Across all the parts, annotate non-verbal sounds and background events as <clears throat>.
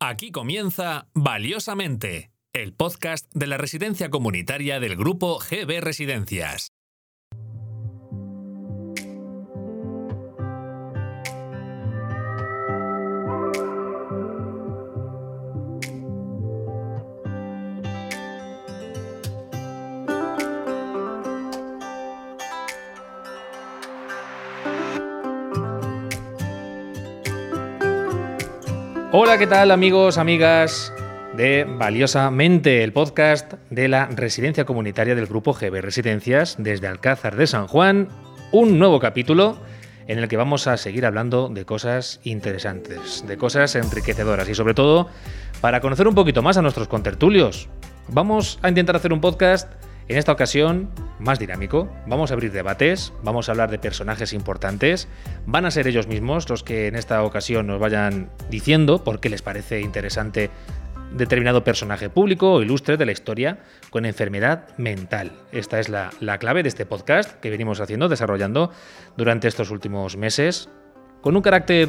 Aquí comienza Valiosamente, el podcast de la residencia comunitaria del grupo GB Residencias. Hola, ¿qué tal amigos, amigas de Valiosamente, el podcast de la residencia comunitaria del grupo GB Residencias desde Alcázar de San Juan? Un nuevo capítulo en el que vamos a seguir hablando de cosas interesantes, de cosas enriquecedoras y sobre todo para conocer un poquito más a nuestros contertulios. Vamos a intentar hacer un podcast en esta ocasión, más dinámico, vamos a abrir debates, vamos a hablar de personajes importantes, van a ser ellos mismos los que en esta ocasión nos vayan diciendo por qué les parece interesante determinado personaje público o ilustre de la historia con enfermedad mental. Esta es la, la clave de este podcast que venimos haciendo, desarrollando durante estos últimos meses, con un carácter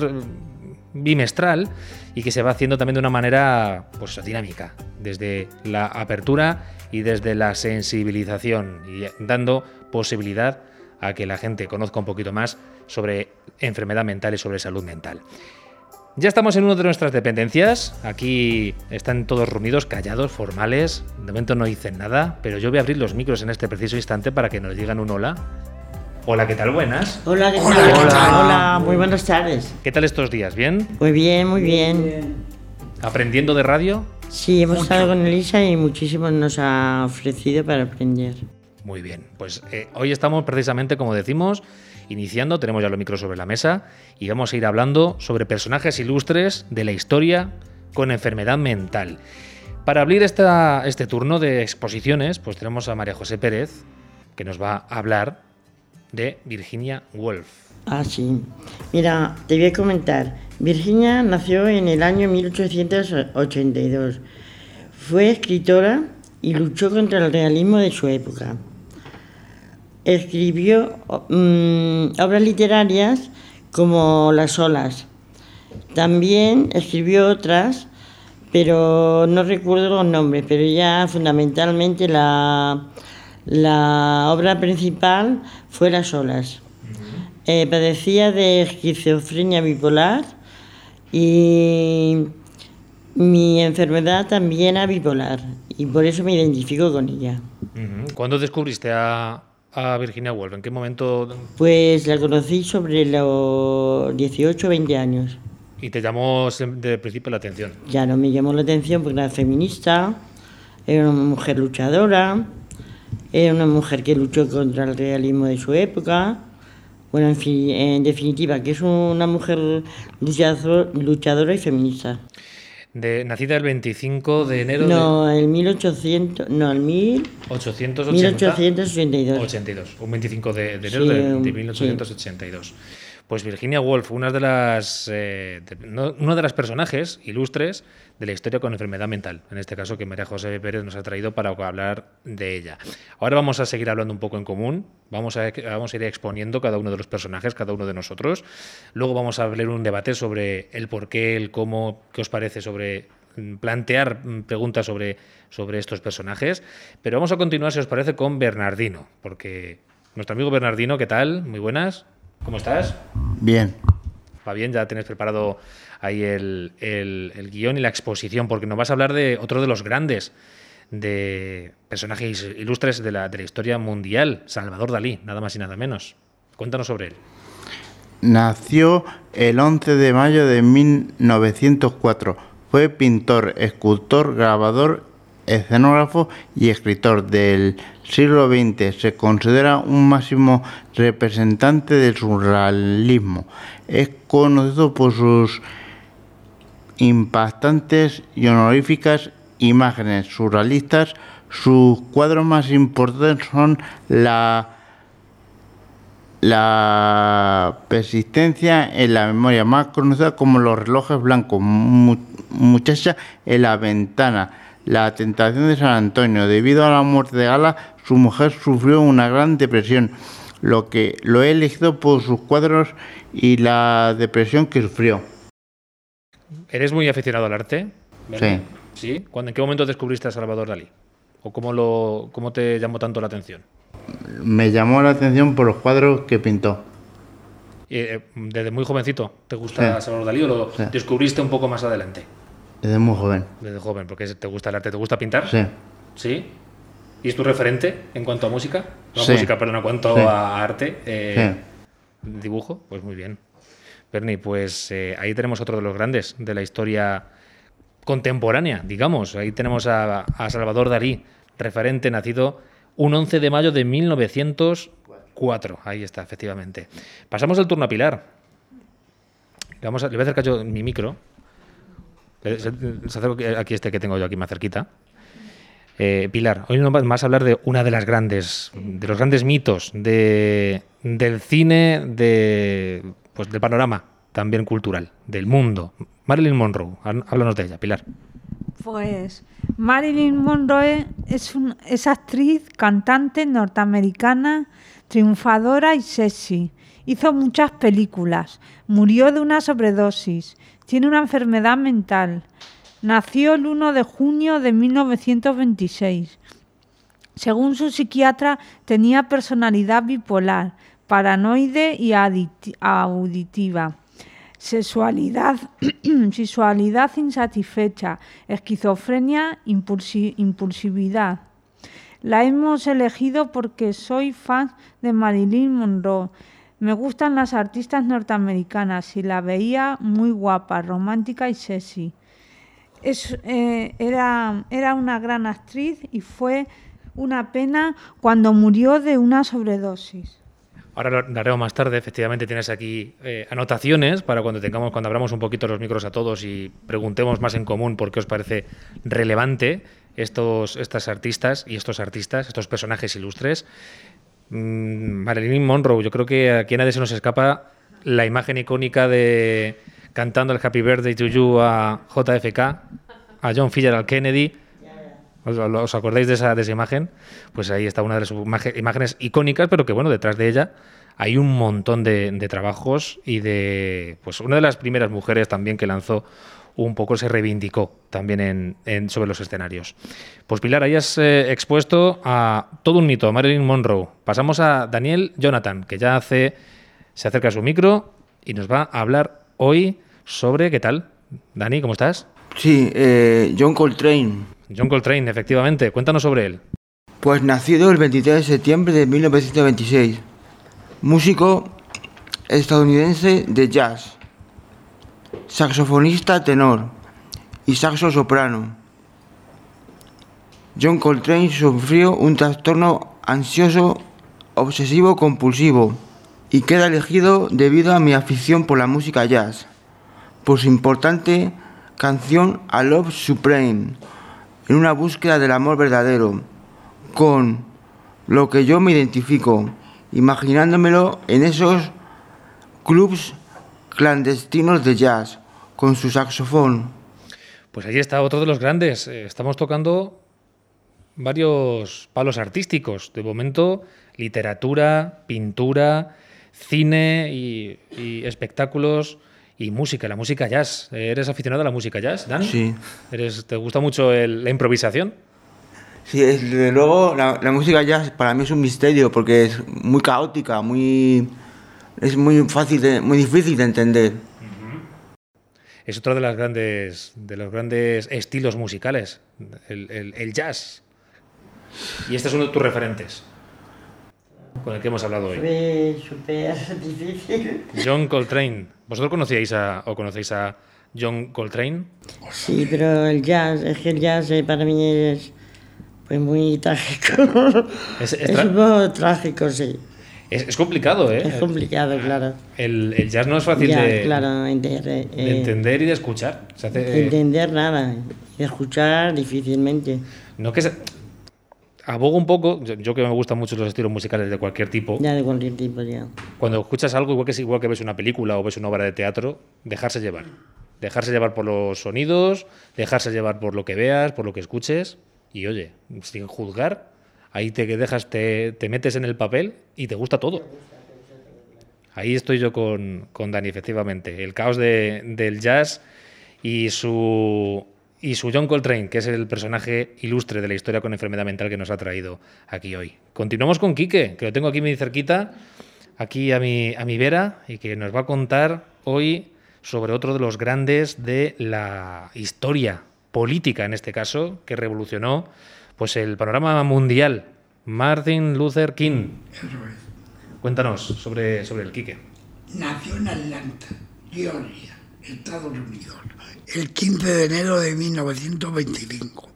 bimestral y que se va haciendo también de una manera pues, dinámica, desde la apertura y desde la sensibilización y dando posibilidad a que la gente conozca un poquito más sobre enfermedad mental y sobre salud mental. Ya estamos en una de nuestras dependencias. Aquí están todos reunidos, callados, formales. De momento no dicen nada, pero yo voy a abrir los micros en este preciso instante para que nos digan un hola. Hola, ¿qué tal? Buenas. Hola, ¿qué tal? Hola. Hola, muy buenas tardes. ¿Qué tal estos días? ¿Bien? Muy bien, muy bien. ¿Aprendiendo de radio? Sí, hemos estado con Elisa y muchísimo nos ha ofrecido para aprender. Muy bien, pues eh, hoy estamos precisamente, como decimos, iniciando, tenemos ya los micros sobre la mesa y vamos a ir hablando sobre personajes ilustres de la historia con enfermedad mental. Para abrir esta, este turno de exposiciones, pues tenemos a María José Pérez, que nos va a hablar de Virginia Woolf. Ah, sí. Mira, te voy a comentar. Virginia nació en el año 1882. Fue escritora y luchó contra el realismo de su época. Escribió mm, obras literarias como Las olas. También escribió otras, pero no recuerdo los nombres, pero ya fundamentalmente la, la obra principal fue Las olas. Eh, padecía de esquizofrenia bipolar y mi enfermedad también era bipolar y por eso me identifico con ella. ¿Cuándo descubriste a, a Virginia Woolf? ¿En qué momento? Pues la conocí sobre los 18 o 20 años. Y te llamó sem- de principio la atención. Ya no me llamó la atención porque era feminista, era una mujer luchadora, era una mujer que luchó contra el realismo de su época. Bueno, en, fin, en definitiva, que es una mujer luchador- luchadora y feminista. De, nacida el 25 de enero No, el 1800, no, el mil, de 880. 1882. 82, un 25 de, de enero Sí, de, de 1882. Pues Virginia Woolf, una de las eh, uno de las personajes ilustres de la historia con enfermedad mental, en este caso que María José Pérez nos ha traído para hablar de ella. Ahora vamos a seguir hablando un poco en común, vamos a, vamos a ir exponiendo cada uno de los personajes, cada uno de nosotros. Luego vamos a abrir un debate sobre el por qué, el cómo, qué os parece sobre mm, plantear mm, preguntas sobre, sobre estos personajes. Pero vamos a continuar, si os parece, con Bernardino, porque nuestro amigo Bernardino, ¿qué tal? Muy buenas. ¿Cómo estás? Bien, Va bien, ya tenés preparado ahí el, el- el guion y la exposición, porque nos vas a hablar de otro de los grandes de personajes ilustres de la, de la historia mundial, Salvador Dalí, nada más y nada menos. Cuéntanos sobre él. nació el 11 de mayo de 1904. Fue pintor, escultor, grabador, escenógrafo y escritor del siglo XX. Se considera un máximo representante del surrealismo. Es conocido por sus impactantes y honoríficas imágenes surrealistas. Sus cuadros más importantes son la la persistencia en la memoria, más conocida como los relojes blancos, Mu- muchacha en la ventana, la tentación de San Antonio. Debido a la muerte de Gala, su mujer sufrió una gran depresión, lo que lo he elegido por sus cuadros y la depresión que sufrió. ¿Eres muy aficionado al arte? Sí. ¿Sí? ¿Cuándo, ¿En qué momento descubriste a Salvador Dalí? ¿O cómo, lo, cómo te llamó tanto la atención? Me llamó la atención por los cuadros que pintó. Eh, ¿Desde muy jovencito te gusta Sí. Salvador Dalí o lo Sí. descubriste un poco más adelante? Desde muy joven. Desde joven, porque te gusta el arte, ¿te gusta pintar? Sí. ¿Sí? ¿Y es tu referente en cuanto a música? No Sí. música, perdón, en cuanto Sí. a arte. eh, Dibujo, pues muy bien. Bernie, pues eh, ahí tenemos otro de los grandes de la historia contemporánea, digamos. Ahí tenemos a, a Salvador Dalí, referente nacido un 11 de mayo de 1904. Ahí está, efectivamente. Pasamos el turno a Pilar. Le, vamos a- le voy a acercar yo mi micro. Le- se- se acerco aquí este que tengo yo aquí más cerquita. Eh, Pilar, hoy nos vas a hablar de una de las grandes, de los grandes mitos de, del cine, de, pues del panorama también cultural, del mundo. Marilyn Monroe, há- háblanos de ella, Pilar. Pues Marilyn Monroe es, un- es actriz, cantante norteamericana, triunfadora y sexy. Hizo muchas películas. Murió de una sobredosis. Tiene una enfermedad mental. Nació el 1 de junio de 1926. Según su psiquiatra, tenía personalidad bipolar, paranoide y auditiva. <clears throat> Sexualidad, insatisfecha, esquizofrenia, impulsi- impulsividad. La hemos elegido porque soy fan de Marilyn Monroe. Me gustan las artistas norteamericanas y la veía muy guapa, romántica y sexy. Eh, era, era una gran actriz y fue una pena cuando murió de una sobredosis. Ahora lo lo haremos más tarde, efectivamente tienes aquí eh, anotaciones para cuando tengamos, cuando abramos un poquito los micros a todos y preguntemos más en común por qué os parece relevante estos, estas artistas y estos artistas, estos personajes ilustres. Mm, Marilyn Monroe, yo creo que aquí a nadie se nos escapa la imagen icónica de cantando el Happy Birthday to You a JFK, a John Fitzgerald Kennedy. ¿Os, acordáis de esa, de esa imagen? Pues ahí está una de las imágenes icónicas, pero que bueno, detrás de ella hay un montón de, de trabajos y de. Pues una de las primeras mujeres también que lanzó un poco, se reivindicó también en, en- sobre los escenarios. Pues Pilar, ahí has eh, expuesto a todo un mito, a Marilyn Monroe. Pasamos a Daniel Jonathan, que ya hace, se acerca a su micro y nos va a hablar hoy sobre. ¿Qué tal? Dani, ¿cómo estás? Sí, eh, John Coltrane, John Coltrane, efectivamente. Cuéntanos sobre él. pues nacido el 23 de septiembre de 1926, músico estadounidense de jazz, saxofonista tenor y saxo soprano. John Coltrane sufrió un trastorno ansioso obsesivo compulsivo y queda elegido debido a mi afición por la música jazz, por su importante canción A Love Supreme, en una búsqueda del amor verdadero, con lo que yo me identifico, imaginándomelo en esos clubs clandestinos de jazz, con su saxofón. Pues ahí está otro de los grandes. Eh, Estamos tocando varios palos artísticos. De momento, literatura, pintura, cine y, y espectáculos y música, la música jazz. Eh, ¿Eres aficionado a la música jazz, Dan? Sí. ¿Eres, ¿Te gusta mucho el- la improvisación? Sí, desde luego la, la música jazz para mí es un misterio porque es muy caótica, muy es muy fácil, de- muy difícil de entender. Es otro de, las grandes, de los grandes estilos musicales, el, el- el jazz. Y este es uno de tus referentes, con el que hemos hablado hoy. Fue súper difícil. John Coltrane. ¿Vosotros conocíais a, o conocéis a John Coltrane? Sí, pero el jazz, es que el jazz eh, para mí es pues muy trágico. Es- Es, es un poco trágico, sí. Es, es complicado, ¿eh? Es complicado, claro. El, el jazz no es fácil Ya, de, claro, enter- eh, de entender y de escuchar. Se hace, de entender nada. Escuchar difícilmente. no que se- abogo un poco, yo, yo que me gustan mucho los estilos musicales de cualquier tipo, Ya de cualquier tipo, ya. cuando escuchas algo, igual que, es igual que ves una película o ves una obra de teatro, dejarse llevar. Dejarse llevar por los sonidos, dejarse llevar por lo que veas, por lo que escuches. Y oye, sin juzgar, ahí te dejas, te, te metes en el papel y te gusta todo. Ahí estoy yo con, con Dani, efectivamente. El caos de- del jazz y su, y su John Coltrane, que es el personaje ilustre de la historia con enfermedad mental que nos ha traído aquí hoy. Continuamos con Quique, que lo tengo aquí muy cerquita, aquí a mi, a mi vera, y que nos va a contar hoy sobre otro de los grandes de la historia política, en este caso, que revolucionó pues, el panorama mundial, Martin Luther King. Eso es. Cuéntanos sobre, sobre el Quique. Nació en Atlanta, Georgia, Estados Unidos, el 15 de enero de 1925.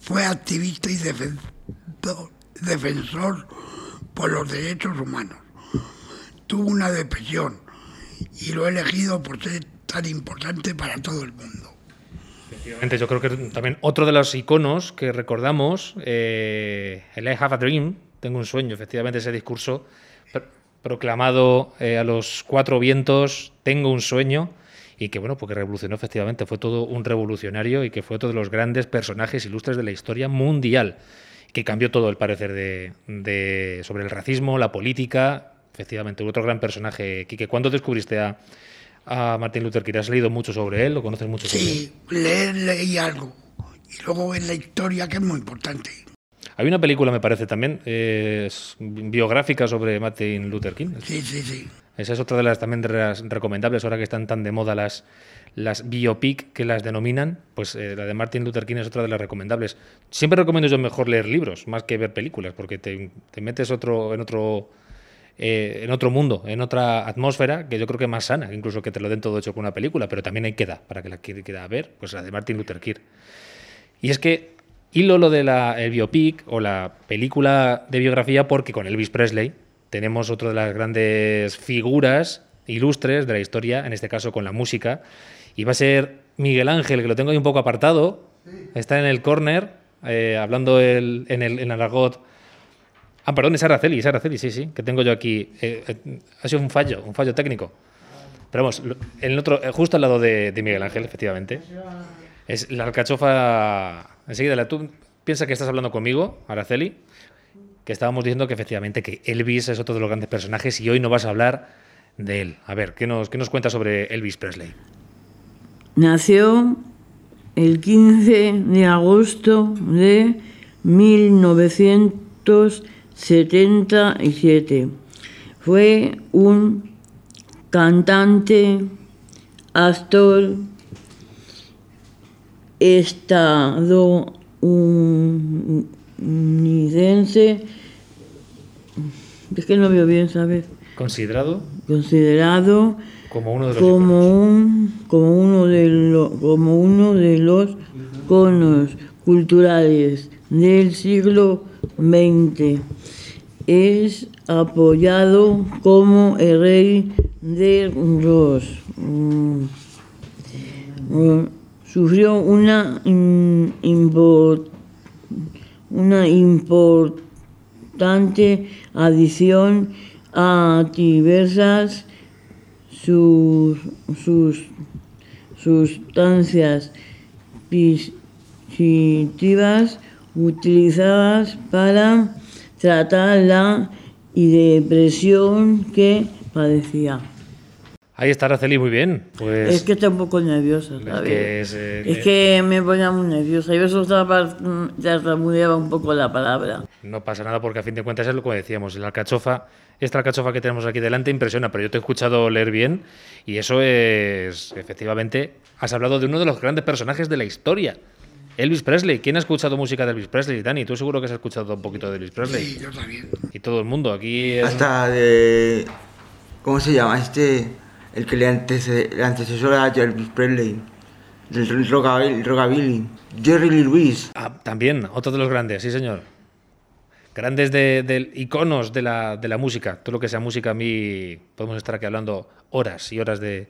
Fue activista y defensor, defensor por los derechos humanos. Tuvo una depresión y lo he elegido por ser tan importante para todo el mundo. Efectivamente, yo creo que también otro de los iconos que recordamos, eh, el I Have a Dream, tengo un sueño, efectivamente ese discurso pr- proclamado eh, a los cuatro vientos, tengo un sueño, y que bueno, porque revolucionó efectivamente, fue todo un revolucionario y que fue otro de los grandes personajes ilustres de la historia mundial, que cambió todo el parecer de, de- sobre el racismo, la política, efectivamente, otro gran personaje. Quique, ¿cuándo descubriste a, a Martin Luther King? ¿Has leído mucho sobre él? ¿Lo conoces mucho sobre él? Sí, leer, leí algo. Y luego en la historia, que es muy importante. Hay una película, me parece también, eh, biográfica sobre Martin Luther King. Sí, sí, sí. Esa es otra de las también de las recomendables, ahora que están tan de moda las, las biopic que las denominan, pues eh, la de Martin Luther King es otra de las recomendables. Siempre recomiendo yo mejor leer libros, más que ver películas, porque te, te metes otro, en otro eh, en otro mundo, en otra atmósfera, que yo creo que es más sana, incluso que te lo den todo hecho con una película, pero también hay que dar, para que la quiera ver, pues la de Martin Luther King. Y es que hilo lo de la, el biopic o la película de biografía porque con Elvis Presley tenemos otra de las grandes figuras ilustres de la historia, en este caso con la música, y va a ser Miguel Ángel, que lo tengo ahí un poco apartado, está en el corner, eh, hablando el- en, el, en el argot. Ah, perdón, es Araceli, es Araceli, sí, sí, que tengo yo aquí. Eh, eh, ha sido un fallo, un fallo técnico. Pero vamos, eh, justo al lado de, Miguel Ángel, efectivamente. Es la alcachofa. Enseguida, la- tú piensas que estás hablando conmigo, Araceli, que estábamos diciendo que efectivamente que Elvis es otro de los grandes personajes y hoy no vas a hablar de él. A ver, ¿qué nos, qué nos cuentas sobre Elvis Presley? Nació el 15 de agosto de 1977. Fue un cantante, actor estadounidense. Es que no veo bien, ¿sabes? Considerado Considerado como uno de los como un como uno de lo- como uno de los conos culturales del siglo XX es apoyado como el rey de los mm, mm, sufrió una una importante adición a diversas sus, sus sustancias positivas utilizadas para tratar la depresión que padecía. Ahí está Araceli, muy bien. Pues Es que está un poco nerviosa, es ¿sabes? que es, eh, Es que me ponía muy nerviosa. Y eso estaba, tartamudeaba un poco la palabra. No pasa nada porque a fin de cuentas es lo que decíamos. La alcachofa, esta alcachofa que tenemos aquí delante impresiona, pero yo te he escuchado leer bien y eso es, efectivamente, has hablado de uno de los grandes personajes de la historia. Elvis Presley. ¿Quién ha escuchado música de Elvis Presley? Dani, tú seguro que has escuchado un poquito de Elvis Presley. Sí, yo también. Y todo el mundo. Aquí es- Hasta de. ¿Cómo se llama? Este. El que le, antece, le antecesor a Elvis Presley. Del rockabilly. rockabilly. Jerry Lee Lewis. Ah, también, otro de los grandes, sí señor. Grandes de, de iconos de la, de la música. Todo lo que sea música, a mí podemos estar aquí hablando horas y horas de,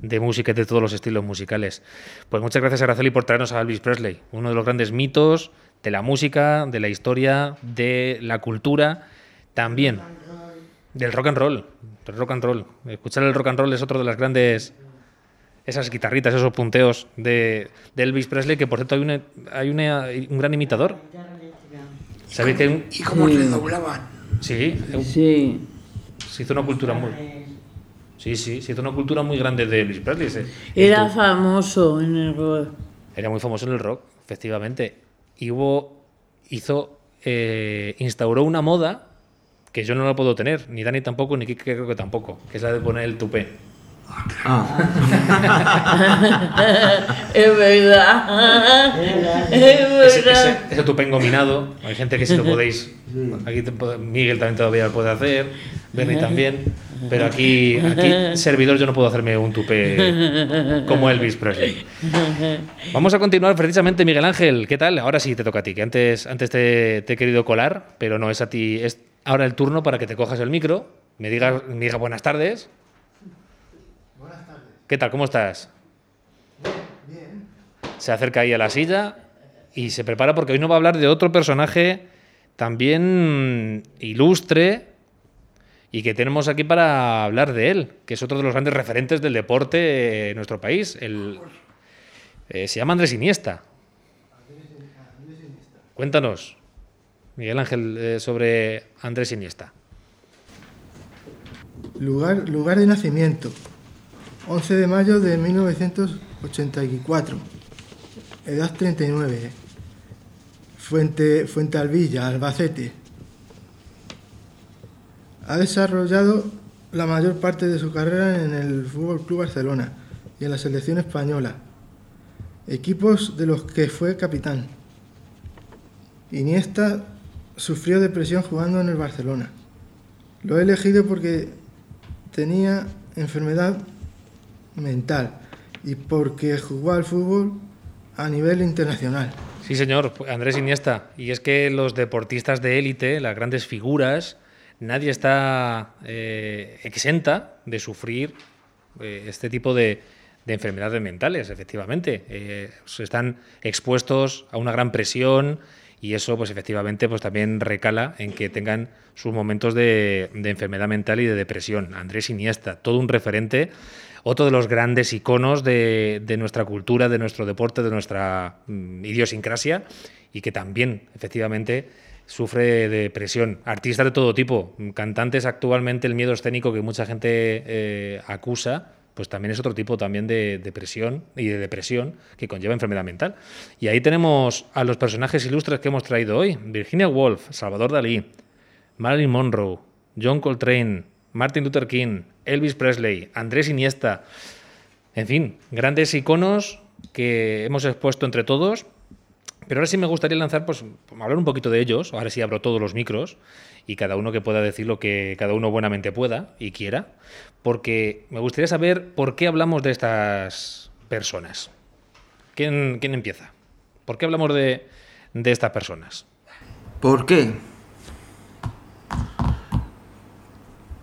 de música y de todos los estilos musicales. Pues muchas gracias, Araceli, por traernos a Elvis Presley, uno de los grandes mitos de la música, de la historia, de la cultura, también del rock and roll. Del rock and roll. Escuchar el rock and roll es otro de las grandes esas guitarritas, esos punteos de, de Elvis Presley, que por cierto hay, una- hay una- un gran imitador. ¿Sabéis que ¿Y cómo se doblaban? Sí, Sí. se hizo una cultura muy... Sí, sí, se hizo una cultura muy grande de Elvis Presley. Era famoso en el rock. Era muy famoso en el rock, efectivamente. Y hubo, hizo, eh, instauró una moda que yo no la puedo tener, ni Dani tampoco, ni Kike creo que tampoco, que es la de poner el tupé. <laughs> Es verdad. Es verdad. ese, ese tupé engominado, hay gente que si lo podéis, aquí te Miguel también todavía lo puede hacer, Bernie también, pero aquí, aquí servidor yo no puedo hacerme un tupé como Elvis Presley. Vamos a continuar precisamente, Miguel Ángel, ¿qué tal? Ahora sí te toca a ti, que antes, antes te, te he querido colar, pero no es a ti, es ahora el turno para que te cojas el micro, me digas, me digas buenas tardes. Buenas tardes. ¿Qué tal? ¿Cómo estás? Bien. Se acerca ahí a la silla y se prepara porque hoy nos va a hablar de otro personaje también ilustre y que tenemos aquí para hablar de él, que es otro de los grandes referentes del deporte en nuestro país. El, eh, se llama Andrés Iniesta. Cuéntanos, Miguel Ángel, eh, sobre Andrés Iniesta. Lugar, lugar de nacimiento. 11 de mayo de 1984. Edad 39. Fuente, Fuente Alvilla, Albacete. Ha desarrollado la mayor parte de su carrera en el Fútbol Club Barcelona y en la selección española, equipos de los que fue capitán. Iniesta sufrió depresión jugando en el Barcelona. Lo he elegido porque tenía enfermedad mental y porque jugó al fútbol a nivel internacional. Sí, señor, Andrés Iniesta. Y es que los deportistas de élite, las grandes figuras, nadie está eh, exenta de sufrir eh, este tipo de, de enfermedades mentales, efectivamente. Eh, están expuestos a una gran presión y eso, pues efectivamente, pues también recala en que tengan sus momentos de, de enfermedad mental y de depresión. Andrés Iniesta, todo un referente otro de los grandes iconos de, de, nuestra cultura, de nuestro deporte, de nuestra mm, idiosincrasia y que también, efectivamente, sufre de presión. Artistas de todo tipo, cantantes actualmente, el miedo escénico que mucha gente eh, acusa, pues también es otro tipo también de, de, presión y de depresión que conlleva enfermedad mental. Y ahí tenemos a los personajes ilustres que hemos traído hoy. Virginia Woolf, Salvador Dalí, Marilyn Monroe, John Coltrane, Martin Luther King, Elvis Presley, Andrés Iniesta, en fin, grandes iconos que hemos expuesto entre todos. Pero ahora sí me gustaría lanzar, pues, hablar un poquito de ellos. Ahora sí abro todos los micros y cada uno que pueda decir lo que cada uno buenamente pueda y quiera. Porque me gustaría saber por qué hablamos de estas personas. ¿Quién, quién empieza? ¿Por qué hablamos de, de estas personas? ¿Por qué?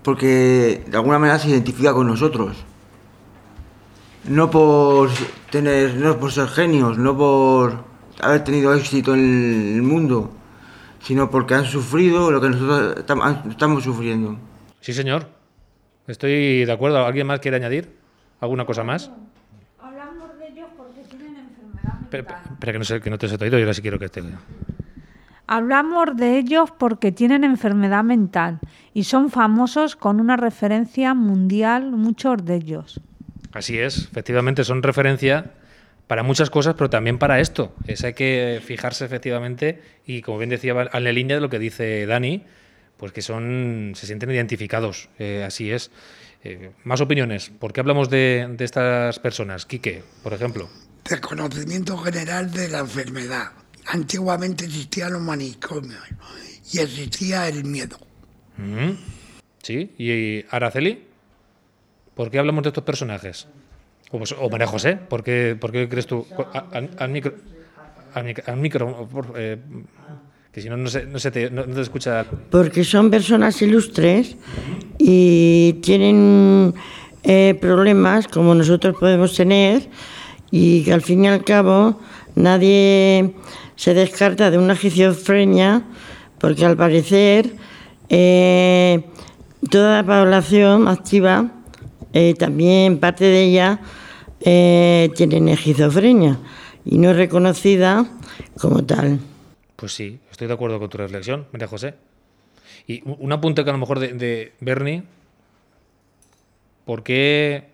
Porque de alguna manera se identifica con nosotros. No por tener, no por ser genios, no por haber tenido éxito en el mundo, sino porque han sufrido lo que nosotros estamos sufriendo. Sí, señor. Estoy de acuerdo. ¿Alguien más quiere añadir alguna cosa más? Hablamos de ellos porque tienen enfermedad mental. Espera, que, no sé, que no te he oído y ahora sí quiero que esté. Hablamos de ellos porque tienen enfermedad mental y son famosos con una referencia mundial, muchos de ellos. Así es, efectivamente son referencia para muchas cosas, pero también para esto. Es hay que fijarse efectivamente y como bien decía en la línea de lo que dice Dani, pues que son se sienten identificados. Eh, así es. Eh, más opiniones. ¿Por qué hablamos de, de estas personas? Quique, por ejemplo. Desconocimiento general de la enfermedad. Antiguamente existían los manicomios y existía el miedo. Mm -hmm. Sí, y Araceli, ¿por qué hablamos de estos personajes? O, pues, o María José, ¿por qué, por qué crees tú? Al, al micro, al, micro eh, que si no, no se, no se te, no te escucha. Porque son personas ilustres y tienen eh, problemas como nosotros podemos tener y que al fin y al cabo nadie se descarta de una esquizofrenia porque al parecer eh, toda la población activa, eh, también parte de ella, eh, tienen esquizofrenia y no es reconocida como tal. Pues sí, estoy de acuerdo con tu reflexión, María José. Y un apunte que a lo mejor de, de Bernie, ¿por qué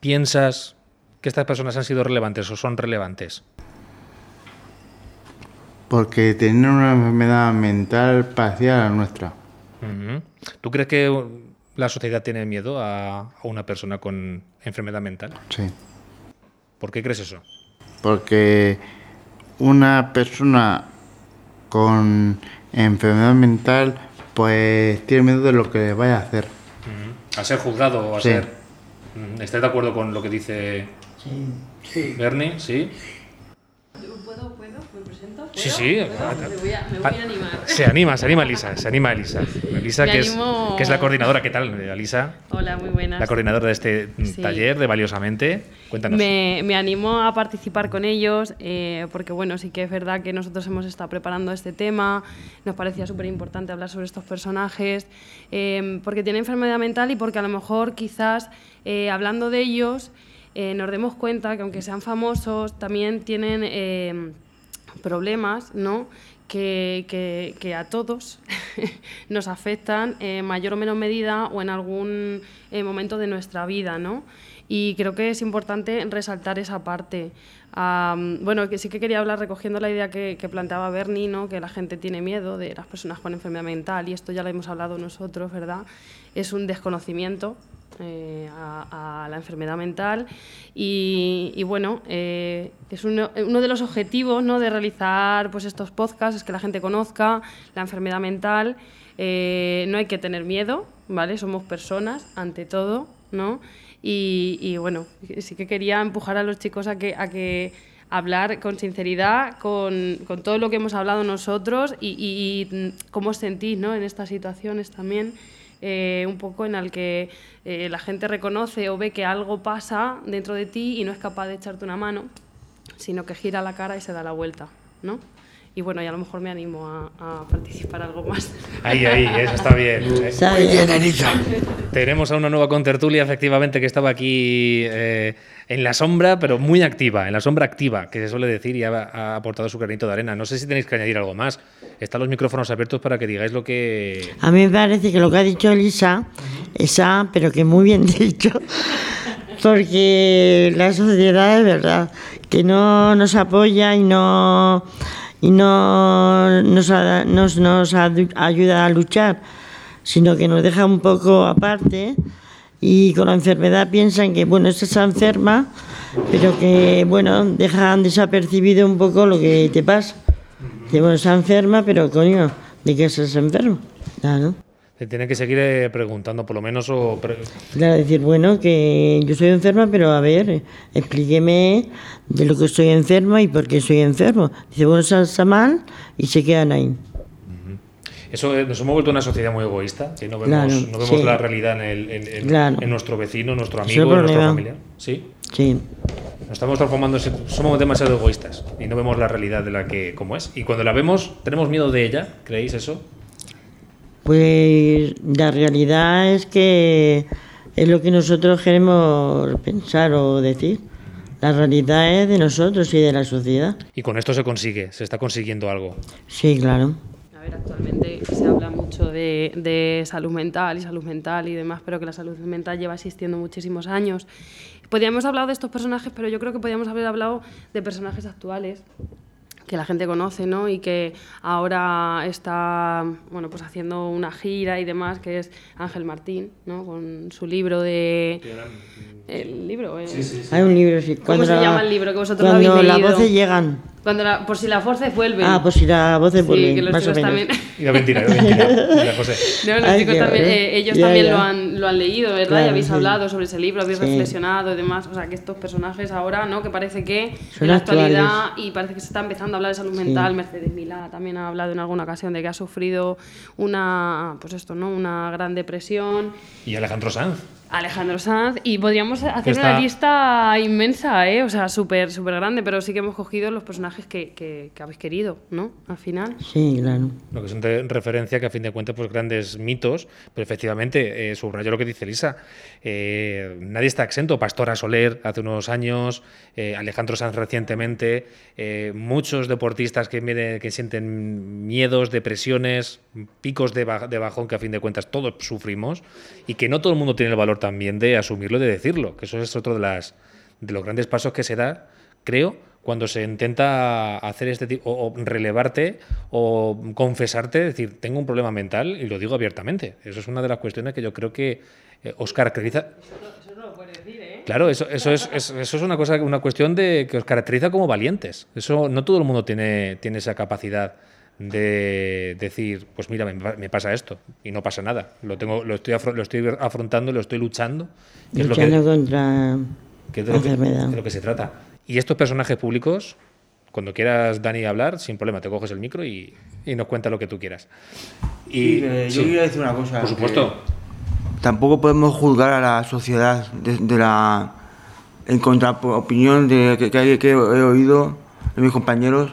piensas que estas personas han sido relevantes o son relevantes? Porque tienen una enfermedad mental parcial a la nuestra. ¿Tú crees que la sociedad tiene miedo a, a una persona con enfermedad mental? Sí. ¿Por qué crees eso? Porque una persona con enfermedad mental pues tiene miedo de lo que le vaya a hacer. A ser juzgado o a Sí. ser. ¿Estás de acuerdo con lo que dice Sí. Bernie? Sí. ¿Puedo. Sí, sí. ¿Puedo? Me voy a, me voy a animar. Se anima, se anima Elisa, se anima Elisa. Elisa, que es, que es la coordinadora. ¿Qué tal, Elisa? Hola, muy buenas. La coordinadora de este mm, Sí. taller de Valiosamente. Cuéntanos. Me, me animo a participar con ellos eh, porque, bueno, sí que es verdad que nosotros hemos estado preparando este tema, nos parecía súper importante hablar sobre estos personajes, eh, porque tienen enfermedad mental y porque a lo mejor quizás eh, hablando de ellos eh, nos demos cuenta que aunque sean famosos, también tienen eh, problemas, ¿no? Que, que- que a todos <laughs> nos afectan en mayor o menor medida o en algún eh, momento de nuestra vida, ¿no? Y creo que es importante resaltar esa parte. Bueno, que sí que quería hablar recogiendo la idea que, planteaba Bernie, ¿no? que la gente tiene miedo de las personas con enfermedad mental, y esto ya lo hemos hablado nosotros, ¿verdad? Es un desconocimiento eh, a, la enfermedad mental y, bueno, eh, es uno, uno de los objetivos ¿no? de realizar pues, estos podcasts, es que la gente conozca la enfermedad mental. Eh, no hay que tener miedo, ¿vale? Somos personas ante todo, ¿no? Y, y, bueno, sí que quería empujar a los chicos a que, a que hablar con sinceridad, con, con todo lo que hemos hablado nosotros y, y- y cómo os sentís ¿no? en estas situaciones también. eh, un poco en el que eh, la gente reconoce o ve que algo pasa dentro de ti y no es capaz de echarte una mano, sino que gira la cara y se da la vuelta, ¿no? Y bueno, y a lo mejor me animo a, a participar algo más. Ahí, ahí, eso está bien. ¿eh? Muy bien, Elisa. Tenemos a una nueva contertulia, efectivamente, que estaba aquí eh, en la sombra, pero muy activa, en la sombra activa, que se suele decir, y ha, ha aportado su granito de arena. No sé si tenéis que añadir algo más. Están los micrófonos abiertos para que digáis lo que. A mí me parece que lo que ha dicho Elisa, esa, pero que muy bien <laughs> dicho, porque la sociedad es verdad que no nos apoya y no y no nos, nos, nos ayuda a luchar, sino que nos deja un poco aparte y con la enfermedad piensan que bueno, esta está enferma, pero que bueno, dejan desapercibido un poco lo que te pasa. Que bueno, está enferma, pero coño, ¿de qué estás enfermo? Claro. Tiene que seguir eh, preguntando, por lo menos, o pre- Claro, decir, bueno, que yo soy enferma, pero a ver, explíqueme de lo que estoy enferma y por qué soy enfermo. Dice, bueno, está mal y se quedan ahí. Eso eh, nos hemos vuelto una sociedad muy egoísta, que no vemos, Claro, no vemos sí. la realidad en, el- en- en- Claro. en nuestro vecino, nuestro amigo, nuestro problema. familiar. Sí. Sí, Nos estamos transformando, somos demasiado egoístas y no vemos la realidad de la que como es. Y cuando la vemos, tenemos miedo de ella, ¿creéis eso? Pues la realidad es que es lo que nosotros queremos pensar o decir. La realidad es de nosotros y de la sociedad. Y con esto se consigue, se está consiguiendo algo. Sí, claro. A ver, actualmente se habla mucho de, de salud mental y salud mental y demás, pero que la salud mental lleva existiendo muchísimos años. Podríamos hablar de estos personajes, pero yo creo que podríamos haber hablado de personajes actuales que la gente conoce, ¿no? Y que ahora está, bueno, pues haciendo una gira y demás, que es Ángel Martín, ¿no? Con su libro de... El libro, eh, Hay un libro, sí. ¿Cómo se la- llama el libro que vosotros Cuando habéis las leído? voces llegan. Cuando la- por si las fuerzas vuelven. Ah, pues si las voces Sí, vuelven, que los más o chicos menos. también... Iba mentira, mentira. <laughs> Mira, José. No, los Ay, chicos qué también, eh, ellos Ya, también ya. Lo, han, lo han leído, ¿verdad? y Claro, habéis sí. hablado sobre ese libro, habéis Sí. reflexionado y demás. O sea, que estos personajes ahora, ¿no? Que parece que Son en la actualidad, actuales. y parece que se está empezando a hablar de salud mental. Mercedes Milá también ha hablado en alguna ocasión de que ha sufrido una, pues esto, ¿no? Una gran depresión. Y Alejandro Sanz. Alejandro Sanz, y podríamos hacer está- una lista inmensa, ¿eh? O sea, súper, súper grande, pero sí que hemos cogido los personajes que, que, que habéis querido, ¿no? Al final. Sí, claro. Lo que son de referencia que a fin de cuentas, pues grandes mitos, pero efectivamente, eh, subrayo lo que dice Elisa, eh, nadie está exento. Pastora Soler hace unos años, eh, Alejandro Sanz recientemente, eh, muchos deportistas que, mire- que sienten miedos, depresiones, picos de, ba- de bajón que a fin de cuentas todos sufrimos y que no todo el mundo tiene el valor también de asumirlo y de decirlo, que eso es otro de las de los grandes pasos que se da, creo, cuando se intenta hacer este tipo, o, o relevarte o confesarte, decir, tengo un problema mental y lo digo abiertamente. Eso es una de las cuestiones que yo creo que eh, os caracteriza. Claro, eso, eso, es, es- eso es una cosa, una cuestión de que os caracteriza como valientes. Eso no todo el mundo tiene, tiene esa capacidad de decir, pues mira, me, me pasa esto y no pasa nada. Lo tengo, lo estoy, afro- lo estoy afrontando, lo estoy luchando. que es lo que- Luchando contra que es de la lo que, enfermedad. de lo que se trata. Y estos personajes públicos, cuando quieras, Dani, hablar, sin problema, te coges el micro y, y nos cuenta lo que tú quieras. Y Sí, eh, yo sí, quería decir una cosa. por supuesto. Tampoco podemos juzgar a la sociedad de, de la en contraopinión de que, que, que he oído de mis compañeros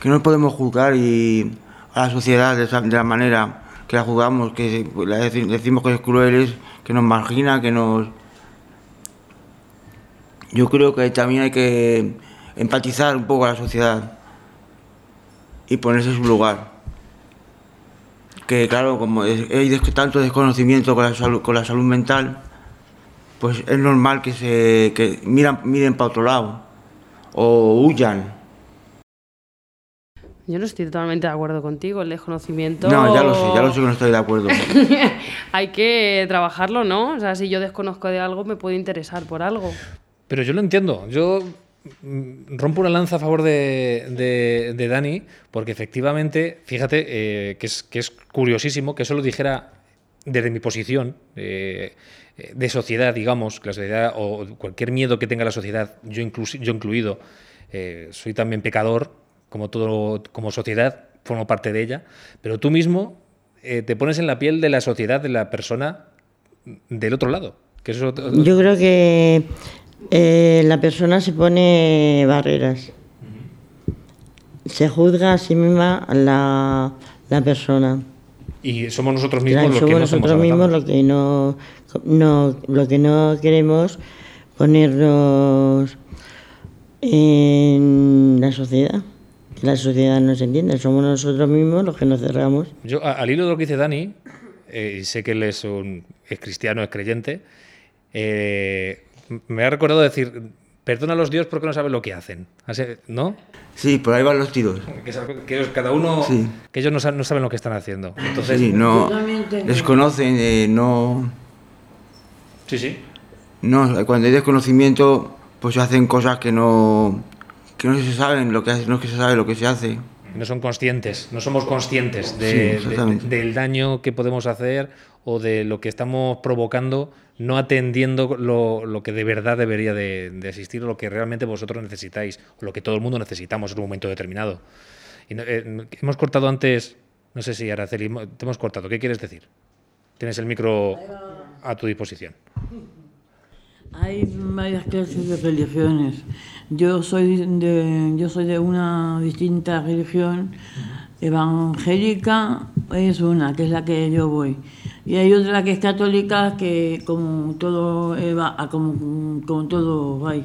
que no podemos juzgar y a la sociedad de, la manera que la juzgamos, que la deci- decimos que es cruel, es que nos margina, que nos yo creo que también hay que empatizar un poco a la sociedad y ponerse en su lugar. Que claro, como hay tanto desconocimiento con la, salud, con la salud mental, pues es normal que se que miran, miren para otro lado o huyan. Yo no estoy totalmente de acuerdo contigo. El desconocimiento. No, ya lo sé, ya lo sé que no estoy de acuerdo. <laughs> Hay que trabajarlo, ¿no? O sea, si yo desconozco de algo, me puedo interesar por algo. Pero yo lo entiendo. Yo mm, rompo una lanza a favor de, de- de Dani, porque efectivamente, fíjate, eh, que, es, que es curiosísimo que eso lo dijera desde mi posición eh, eh, de sociedad, digamos, que la sociedad o cualquier miedo que tenga la sociedad, yo, yo incluido, eh, soy también pecador, como todo, como sociedad, formo parte de ella, pero tú mismo eh, te pones en la piel de la sociedad, de la persona del otro lado. Que eso, Yo creo que eh, la persona se pone barreras. Se juzga a sí misma la, la persona. Y somos nosotros mismos Claro, los que somos no somos nosotros mismos lo que no, no, lo que no queremos ponernos en la sociedad. Que la sociedad nos entiende, somos nosotros mismos los que nos cerramos. Yo, a- al hilo de lo que dice Dani, eh, y sé que él es, un, es cristiano, es creyente, eh, me ha recordado decir, perdona a los dios porque no saben lo que hacen. Así- ¿No? Sí, por ahí van los tiros. Que, que ellos- cada uno, Sí. que ellos no, sa- no saben lo que están haciendo. Entonces, Sí, no desconocen, eh, no, sí, sí. no, cuando hay desconocimiento, pues se hacen cosas que no, que no se saben lo que hace, no es que se sabe lo que se hace. No son conscientes, no somos conscientes Sí, de- de- exactamente. del daño que podemos hacer o de lo que estamos provocando, no atendiendo lo, lo que de verdad debería de, de existir lo que realmente vosotros necesitáis, o lo que todo el mundo necesitamos en un momento determinado. Y no- eh, hemos cortado antes, no sé si Araceli, te hemos cortado, ¿qué quieres decir? Tienes el micro a tu disposición. Hay varias clases de religiones. Yo soy de, yo soy de una distinta religión. Evangélica es una, que es la que yo voy. Y hay otra que es católica, que como todo eva- ah, como, como todo hay.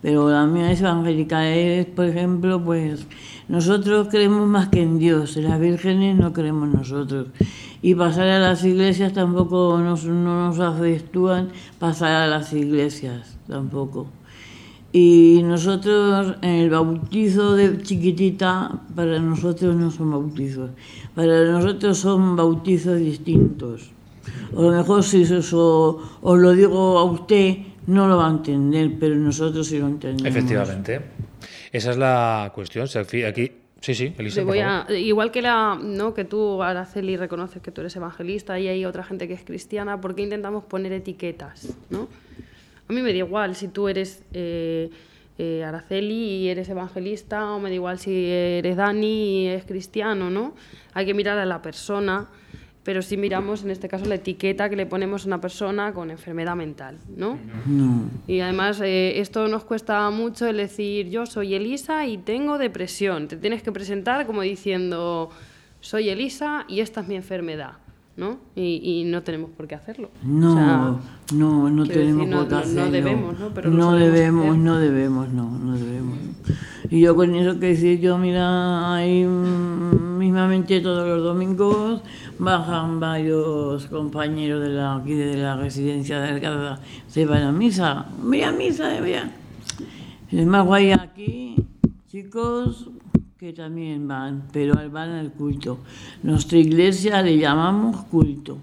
Pero la mía es evangélica. Es, por ejemplo, pues nosotros creemos más que en Dios. En las vírgenes no creemos nosotros. Y pasar a las iglesias tampoco nos, no nos afectúan pasar a las iglesias tampoco. Y nosotros, el bautizo de chiquitita, para nosotros no son bautizos. Para nosotros son bautizos distintos. A lo mejor si eso os lo digo a usted, no lo va a entender, pero nosotros sí lo entendemos. Efectivamente. Esa es la cuestión. Aquí, sí, sí, Elisa, voy a- igual que la, ¿no? que tú, Araceli, reconoces que tú eres evangelista y hay otra gente que es cristiana, ¿por qué intentamos poner etiquetas? ¿no? A mí me da igual si tú eres eh, eh, Araceli y eres evangelista, o me da igual si eres Dani y eres cristiano, ¿no? Hay que mirar a la persona, pero si miramos en este caso la etiqueta que le ponemos a una persona con enfermedad mental, ¿no? No. Y además eh, esto nos cuesta mucho el decir yo soy Elisa y tengo depresión. Te tienes que presentar como diciendo soy Elisa y esta es mi enfermedad, ¿no? Y, y no tenemos por qué hacerlo. No, O sea, no, no tenemos decir, no- por qué no- no hacerlo. debemos, ¿no? Pero lo no sabemos debemos, hacer. no debemos, no, no debemos. Y yo con eso que decir, yo mira, ahí mm, mismamente todos los domingos bajan varios compañeros de la, aquí de la residencia de Alcázar, se van a misa. Voy a misa, voy a... Es más guay aquí, chicos, que también van, pero van al culto. Nuestra iglesia le llamamos culto.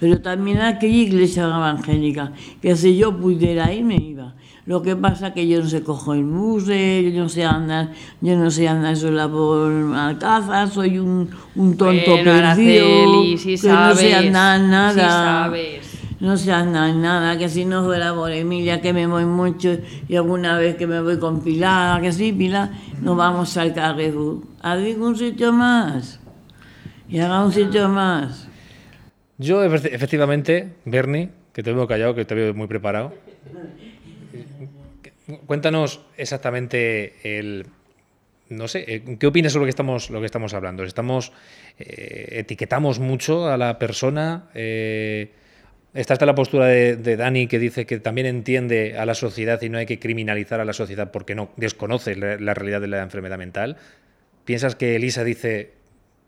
Pero también aquella iglesia evangélica, que si yo pudiera ir, me iba. Lo que pasa que yo no sé cojo el bus, yo no sé andar, yo no sé andar sola por Alcázar, soy un, un tonto Bueno, perdido, Araceli, sí que no sé andar sí nada. sabes. No sé andar nada, que si no fuera por Emilia, que me voy mucho, y alguna vez que me voy con Pilar, que sí, Pilar, nos vamos al Carrefour. ¿A un sitio más? Y haga un sitio más. Yo, efe- efectivamente, Bernie, que te veo callado, que te veo muy preparado. Cuéntanos exactamente el. No sé, eh, ¿qué opinas sobre lo que estamos, lo que estamos hablando? Estamos. eh, etiquetamos mucho a la persona. eh, Está hasta la postura de, de Dani que dice que también entiende a la sociedad y no hay que criminalizar a la sociedad porque no desconoce la, la realidad de la enfermedad mental. ¿Piensas que Elisa dice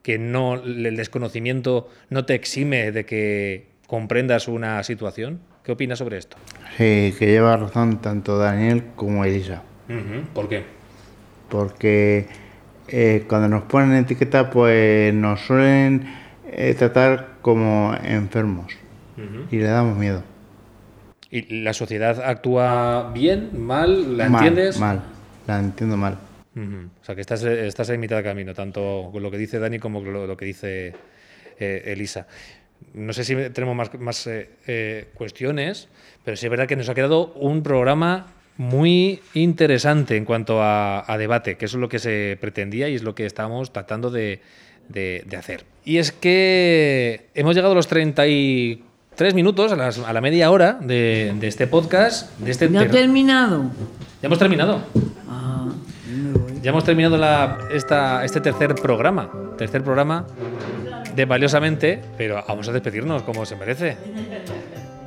que no el desconocimiento no te exime de que comprendas una situación? ¿Qué opinas sobre esto? Sí, que lleva razón tanto Daniel como Elisa. ¿Por qué? Porque eh, cuando nos ponen etiqueta, pues nos suelen eh, tratar como enfermos y le damos miedo. ¿Y la sociedad actúa bien, mal? ¿La Mal, entiendes? Mal, la entiendo mal. Ujú. O sea, que estás, estás en mitad de camino, tanto con lo que dice Dani como con lo, lo que dice eh, Elisa. No sé si tenemos más, más eh, eh, cuestiones, pero sí es verdad que nos ha quedado un programa muy interesante en cuanto a, a debate, que eso es lo que se pretendía y es lo que estamos tratando de, de- de hacer. Y es que hemos llegado a los 33 minutos, a, las- a la media hora de, de este podcast. De este ¿Ya ha ter- terminado? ya hemos terminado. Ah. Ya hemos terminado la- esta, este tercer programa. Tercer programa de Valiosamente, pero vamos a despedirnos como se merece.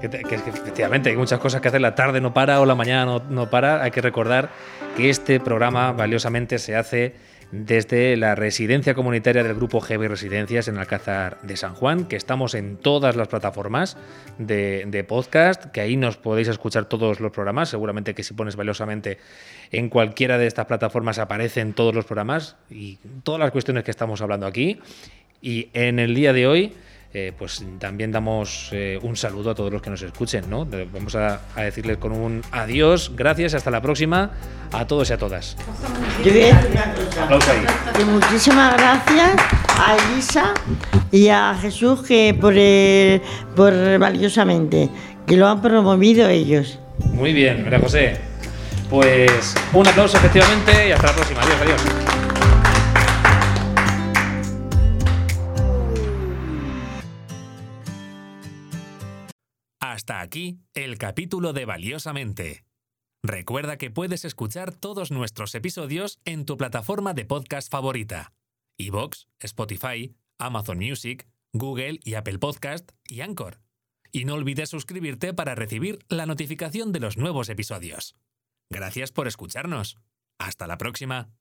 Que, que efectivamente hay muchas cosas que hacer. La tarde no para o la mañana no, no para. Hay que recordar que este programa Valiosamente se hace desde la residencia comunitaria del grupo GB Residencias en Alcázar de San Juan, que estamos en todas las plataformas de, de podcast, que ahí nos podéis escuchar todos los programas. Seguramente que si pones valiosamente en cualquiera de estas plataformas aparecen todos los programas y todas las cuestiones que estamos hablando aquí. Y en el día de hoy, eh, pues también damos eh, un saludo a todos los que nos escuchen, ¿no? Vamos a, a decirles con un adiós, gracias, hasta la próxima, a todos y a todas. Que muchísimas gracias a Elisa y a Jesús que por, el- por valiosamente, que lo han promovido ellos. Muy bien, María José. Pues un aplauso efectivamente y hasta la próxima. Adiós, adiós. Hasta aquí el capítulo de Valiosamente. Recuerda que puedes escuchar todos nuestros episodios en tu plataforma de podcast favorita: iVoox, Spotify, Amazon Music, Google y Apple Podcast y Anchor. Y no olvides suscribirte para recibir la notificación de los nuevos episodios. Gracias por escucharnos. Hasta la próxima.